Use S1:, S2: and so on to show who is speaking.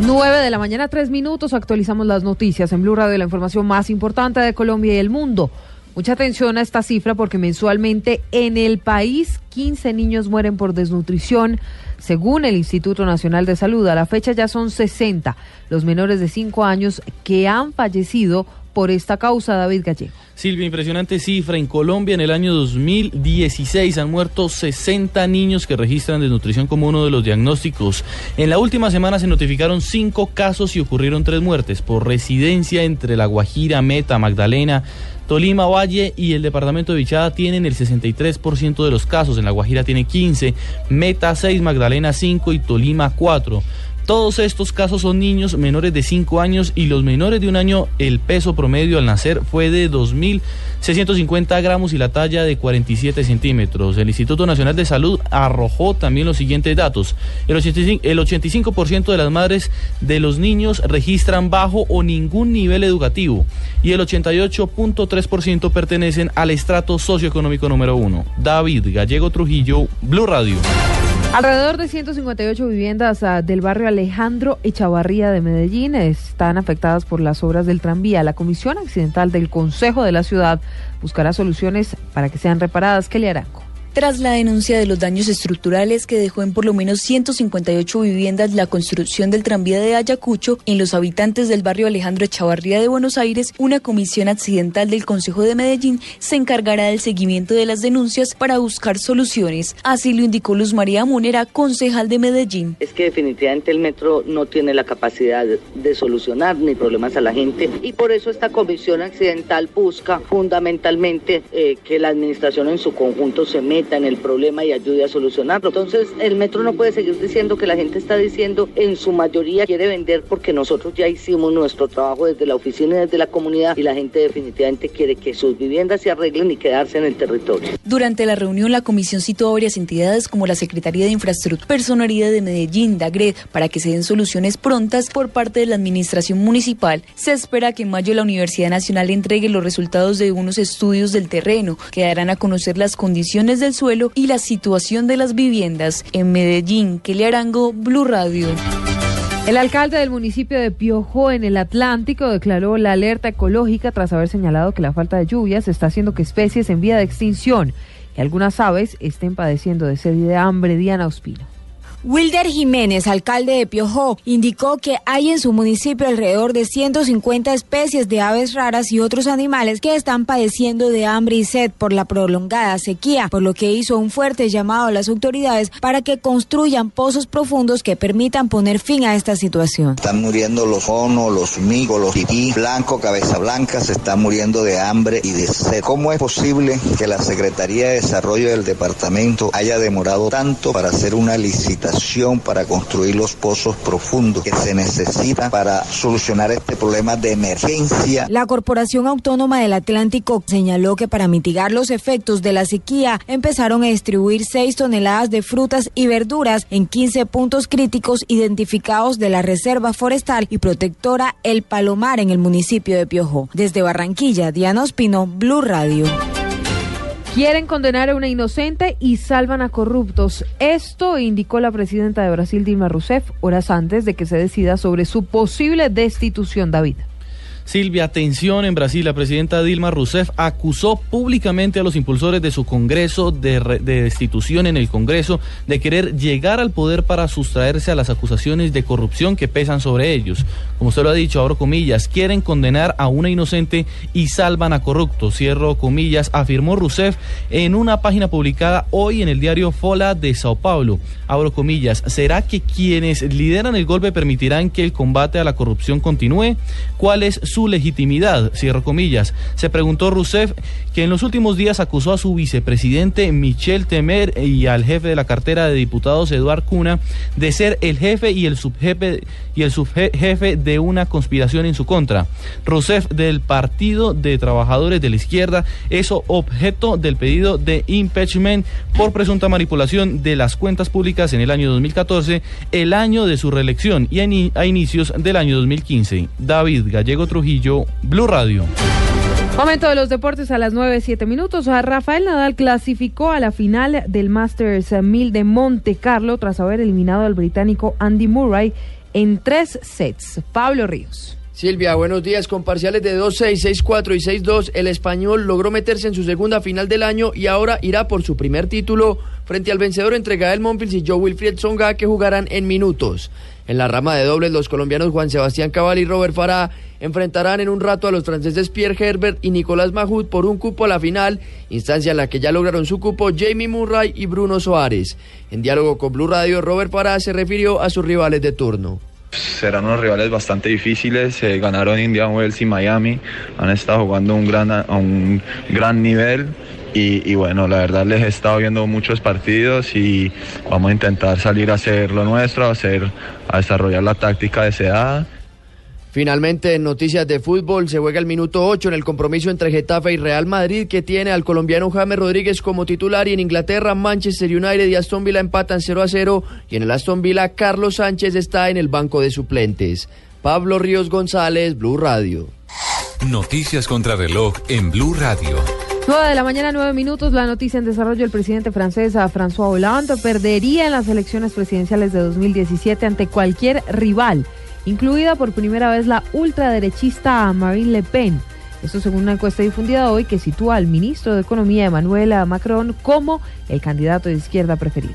S1: 9 de la mañana, 3 minutos. Actualizamos las noticias en Blue Radio, la información más importante de Colombia y el mundo. Mucha atención a esta cifra porque mensualmente en el país 15 niños mueren por desnutrición. Según el Instituto Nacional de Salud, a la fecha ya son 60 los menores de 5 años que han fallecido por esta causa, David Gallego.
S2: Silvia, impresionante cifra. En Colombia, en el año 2016, han muerto 60 niños que registran desnutrición como uno de los diagnósticos. En la última semana se notificaron cinco casos y ocurrieron tres muertes por residencia entre La Guajira, Meta, Magdalena, Tolima, Valle y el departamento de Vichada tienen el 63% de los casos. En La Guajira tiene 15, Meta 6, Magdalena 5 y Tolima 4. Todos estos casos son niños menores de 5 años y los menores de un año el peso promedio al nacer fue de 2.650 gramos y la talla de 47 centímetros. El Instituto Nacional de Salud arrojó también los siguientes datos. El 85%, el 85 de las madres de los niños registran bajo o ningún nivel educativo y el 88.3% pertenecen al estrato socioeconómico número 1. David Gallego Trujillo, Blue Radio.
S1: Alrededor de 158 viviendas uh, del barrio Alejandro Echavarría de Medellín están afectadas por las obras del tranvía. La Comisión Accidental del Consejo de la Ciudad buscará soluciones para que sean reparadas. ¿Qué le harán?
S3: Tras la denuncia de los daños estructurales que dejó en por lo menos 158 viviendas la construcción del tranvía de Ayacucho en los habitantes del barrio Alejandro Echavarría de Buenos Aires, una comisión accidental del Consejo de Medellín se encargará del seguimiento de las denuncias para buscar soluciones. Así lo indicó Luz María Munera, concejal de Medellín.
S4: Es que definitivamente el metro no tiene la capacidad de solucionar ni problemas a la gente y por eso esta comisión accidental busca fundamentalmente eh, que la administración en su conjunto se meta en el problema y ayude a solucionarlo. Entonces, el metro no puede seguir diciendo que la gente está diciendo en su mayoría quiere vender porque nosotros ya hicimos nuestro trabajo desde la oficina y desde la comunidad y la gente definitivamente quiere que sus viviendas se arreglen y quedarse en el territorio.
S3: Durante la reunión, la comisión citó a varias entidades como la Secretaría de Infraestructura, Personalidad de Medellín, DAGRED, para que se den soluciones prontas por parte de la administración municipal. Se espera que en mayo la Universidad Nacional entregue los resultados de unos estudios del terreno que darán a conocer las condiciones del suelo y la situación de las viviendas. En Medellín, Kelly Arango, Blue Radio.
S1: El alcalde del municipio de Piojó, en el Atlántico, declaró la alerta ecológica tras haber señalado que la falta de lluvias está haciendo que especies en vía de extinción y algunas aves estén padeciendo de sed de hambre. Diana Ospino.
S5: Wilder Jiménez, alcalde de Piojó, indicó que hay en su municipio alrededor de 150 especies de aves raras y otros animales que están padeciendo de hambre y sed por la prolongada sequía, por lo que hizo un fuerte llamado a las autoridades para que construyan pozos profundos que permitan poner fin a esta situación.
S6: Están muriendo los onos, los migos, los tití, blanco, cabeza blanca, se están muriendo de hambre y de sed. ¿Cómo es posible que la Secretaría de Desarrollo del departamento haya demorado tanto para hacer una licitación? Para construir los pozos profundos que se necesitan para solucionar este problema de emergencia.
S5: La Corporación Autónoma del Atlántico señaló que para mitigar los efectos de la sequía empezaron a distribuir 6 toneladas de frutas y verduras en 15 puntos críticos identificados de la Reserva Forestal y Protectora El Palomar en el municipio de Piojó. Desde Barranquilla, Diana Ospino, Blue Radio.
S1: Quieren condenar a una inocente y salvan a corruptos. Esto indicó la presidenta de Brasil, Dilma Rousseff, horas antes de que se decida sobre su posible destitución, David.
S2: Silvia, atención en Brasil. La presidenta Dilma Rousseff acusó públicamente a los impulsores de su Congreso de, de, destitución en el Congreso de querer llegar al poder para sustraerse a las acusaciones de corrupción que pesan sobre ellos. Como usted lo ha dicho, abro comillas, quieren condenar a una inocente y salvan a corruptos. Cierro comillas, afirmó Rousseff en una página publicada hoy en el diario Fola de Sao Paulo. Abro comillas, ¿será que quienes lideran el golpe permitirán que el combate a la corrupción continúe? ¿Cuál es su su legitimidad, cierro comillas. Se preguntó Rousseff, que en los últimos días acusó a su vicepresidente Michel Temer y al jefe de la cartera de diputados Eduard Cuna de ser el jefe y el subjefe y el subjefe de una conspiración en su contra. Rousseff del Partido de Trabajadores de la Izquierda es objeto del pedido de impeachment por presunta manipulación de las cuentas públicas en el año 2014, el año de su reelección y a inicios del año 2015. David Gallego Trujillo, Blue Radio.
S1: Momento de los deportes a las 9, 7 minutos. Rafael Nadal clasificó a la final del Masters 1000 de Monte Carlo tras haber eliminado al británico Andy Murray en tres sets. Pablo Ríos.
S7: Silvia, buenos días. Con parciales de 2-6, 6-4 y 6-2, el español logró meterse en su segunda final del año y ahora irá por su primer título frente al vencedor entre Gael Monfils y Joe Wilfried Songa que jugarán en minutos. En la rama de dobles, los colombianos Juan Sebastián Cabal y Robert Farah enfrentarán en un rato a los franceses Pierre Herbert y Nicolás Mahut por un cupo a la final, instancia en la que ya lograron su cupo Jamie Murray y Bruno Soares. En diálogo con Blue Radio, Robert Farah se refirió a sus rivales de turno.
S8: Serán unos rivales bastante difíciles, eh, ganaron Indian Wells y Miami, han estado jugando un gran, a un gran nivel. Y, bueno, la verdad les he estado viendo muchos partidos y vamos a intentar salir a hacer lo nuestro, a, hacer, a desarrollar la táctica deseada.
S7: Finalmente, en noticias de fútbol, se juega el minuto 8 en el compromiso entre Getafe y Real Madrid, que tiene al colombiano James Rodríguez como titular, y en Inglaterra, Manchester United y Aston Villa empatan 0 a 0, y en el Aston Villa, Carlos Sánchez está en el banco de suplentes. Pablo Ríos González, Blue Radio.
S9: Noticias contra reloj en Blue Radio.
S1: 9 de la mañana, 9 minutos. La noticia en desarrollo: el presidente francés François Hollande perdería en las elecciones presidenciales de 2017 ante cualquier rival incluida por primera vez la ultraderechista Marine Le Pen. Esto según una encuesta difundida hoy que sitúa al ministro de Economía Emmanuel Macron como el candidato de izquierda preferido.